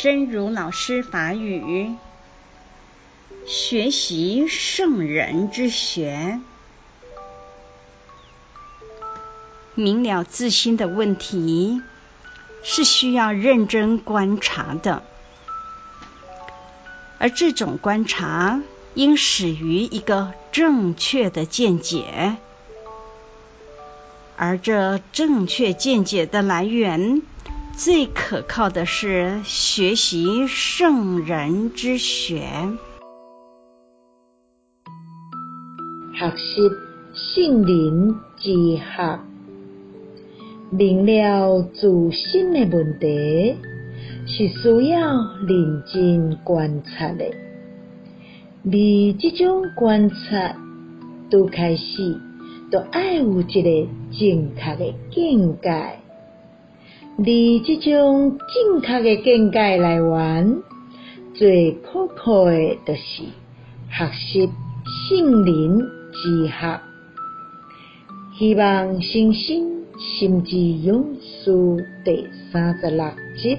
真如老师法语，学习圣人之学，明了自心的问题是需要认真观察的，而这种观察应始于一个正确的见解，而这正确见解的来源，最可靠的是学习圣人之学，学习圣人之学，明了自身的问题是需要认真观察的，而这种观察都开始，都爱有一个正确的见解。而这种正确的见解来源，最可靠的，就是学习圣人之学。希望星星心之勇士第三十六集。